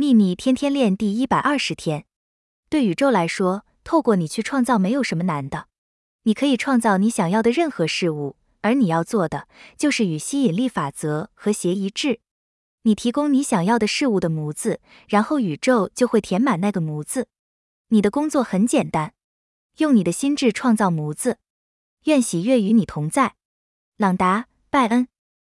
秘密天天练第一百二十天。对宇宙来说透过你去创造没有什么难的。你可以创造你想要的任何事物而你要做的就是与吸引力法则和谐一致。你提供你想要的事物的模子然后宇宙就会填满那个模子。你的工作很简单用你的心智创造模子。愿喜悦与你同在。朗达拜恩。